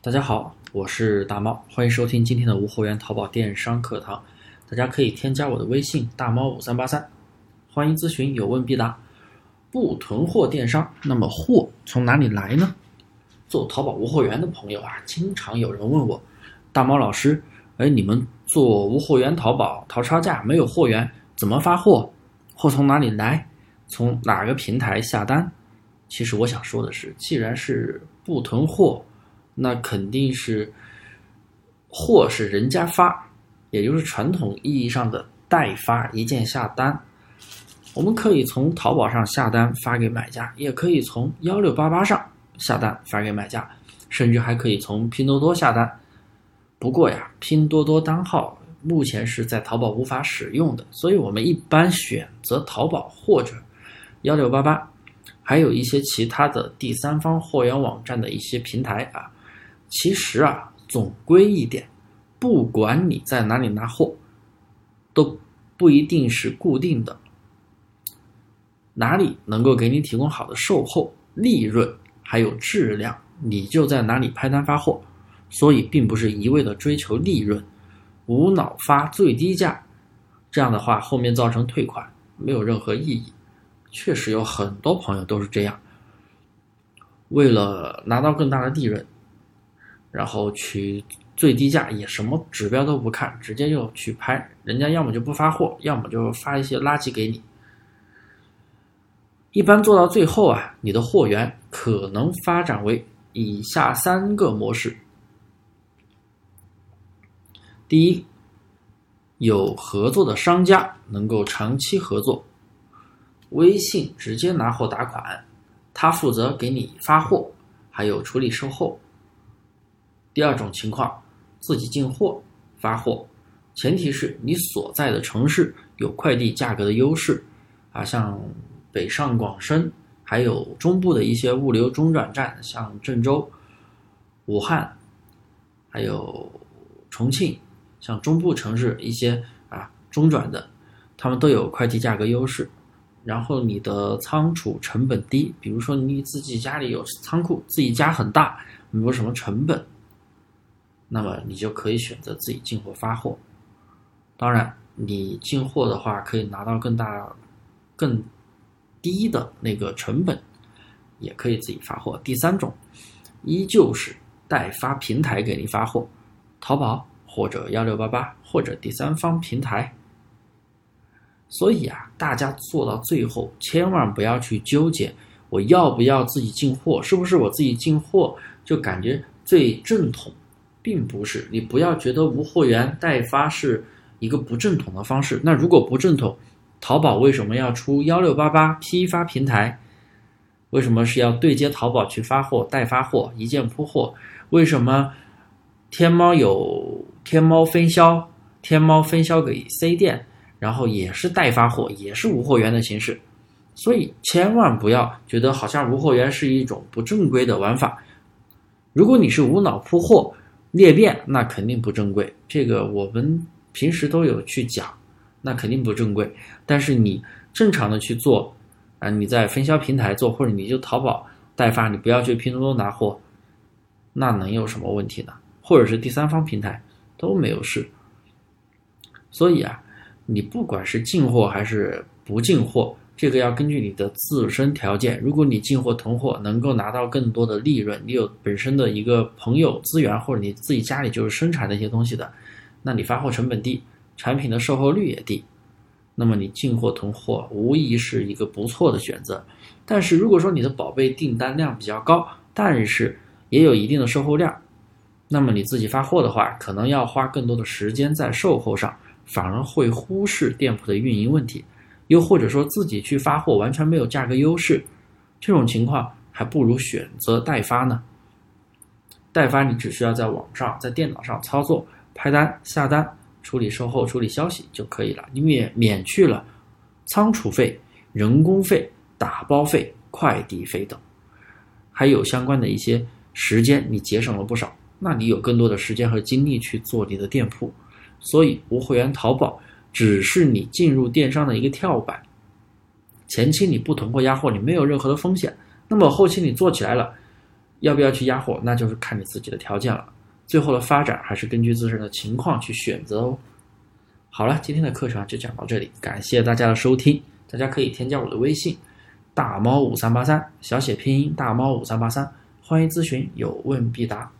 大家好，我是大猫，欢迎收听今天的无货源淘宝电商课堂。大家可以添加我的微信大猫五三八三，欢迎咨询，有问必答。不囤货电商，那么货从哪里来呢？做淘宝无货源的朋友啊，经常有人问我，大猫老师，哎，你们做无货源淘宝淘差价没有货源，怎么发货？货从哪里来？从哪个平台下单？其实我想说的是，既然是不囤货，那肯定是货是人家发，也就是传统意义上的代发，一键下单。我们可以从淘宝上下单发给买家，也可以从幺六八八上下单发给买家，甚至还可以从拼多多下单。不过呀，拼多多单号目前是在淘宝无法使用的，所以我们一般选择淘宝或者幺六八八。还有一些其他的第三方货源网站的一些平台啊，其实啊，总归一点，不管你在哪里拿货，都不一定是固定的。哪里能够给你提供好的售后、利润还有质量，你就在哪里拍单发货。所以，并不是一味的追求利润，无脑发最低价，这样的话后面造成退款，没有任何意义。确实有很多朋友都是这样，为了拿到更大的利润，然后去最低价，也什么指标都不看，直接就去拍，人家要么就不发货，要么就发一些垃圾给你。一般做到最后啊，你的货源可能发展为以下三个模式：第一，有合作的商家能够长期合作。微信直接拿货打款，他负责给你发货，还有处理售后。第二种情况，自己进货发货，前提是你所在的城市有快递价格的优势啊，像北上广深，还有中部的一些物流中转站，像郑州、武汉，还有重庆，像中部城市一些啊中转的，他们都有快递价格优势。然后你的仓储成本低，比如说你自己家里有仓库，自己家很大，没有什么成本，那么你就可以选择自己进货发货。当然，你进货的话可以拿到更大、更低的那个成本，也可以自己发货。第三种，依旧是代发平台给你发货，淘宝或者幺六八八或者第三方平台。所以啊，大家做到最后，千万不要去纠结我要不要自己进货，是不是我自己进货就感觉最正统，并不是。你不要觉得无货源代发是一个不正统的方式。那如果不正统，淘宝为什么要出幺六八八批发平台？为什么是要对接淘宝去发货、代发货、一键铺货？为什么天猫有天猫分销，天猫分销给 C 店？然后也是代发货，也是无货源的形式，所以千万不要觉得好像无货源是一种不正规的玩法。如果你是无脑铺货裂变，那肯定不正规。这个我们平时都有去讲，那肯定不正规。但是你正常的去做，啊，你在分销平台做，或者你就淘宝代发，你不要去拼多多拿货，那能有什么问题呢？或者是第三方平台都没有事。所以啊。你不管是进货还是不进货，这个要根据你的自身条件。如果你进货囤货能够拿到更多的利润，你有本身的一个朋友资源，或者你自己家里就是生产那些东西的，那你发货成本低，产品的售后率也低，那么你进货囤货无疑是一个不错的选择。但是如果说你的宝贝订单量比较高，但是也有一定的售后量，那么你自己发货的话，可能要花更多的时间在售后上。反而会忽视店铺的运营问题，又或者说自己去发货完全没有价格优势，这种情况还不如选择代发呢。代发你只需要在网上、在电脑上操作、拍单、下单、处理售后、处理消息就可以了，你免免去了仓储费、人工费、打包费、快递费等，还有相关的一些时间，你节省了不少。那你有更多的时间和精力去做你的店铺。所以，无货源淘宝只是你进入电商的一个跳板。前期你不囤货压货，你没有任何的风险。那么后期你做起来了，要不要去压货，那就是看你自己的条件了。最后的发展还是根据自身的情况去选择哦。好了，今天的课程就讲到这里，感谢大家的收听。大家可以添加我的微信大猫五三八三，小写拼音大猫五三八三，欢迎咨询，有问必答。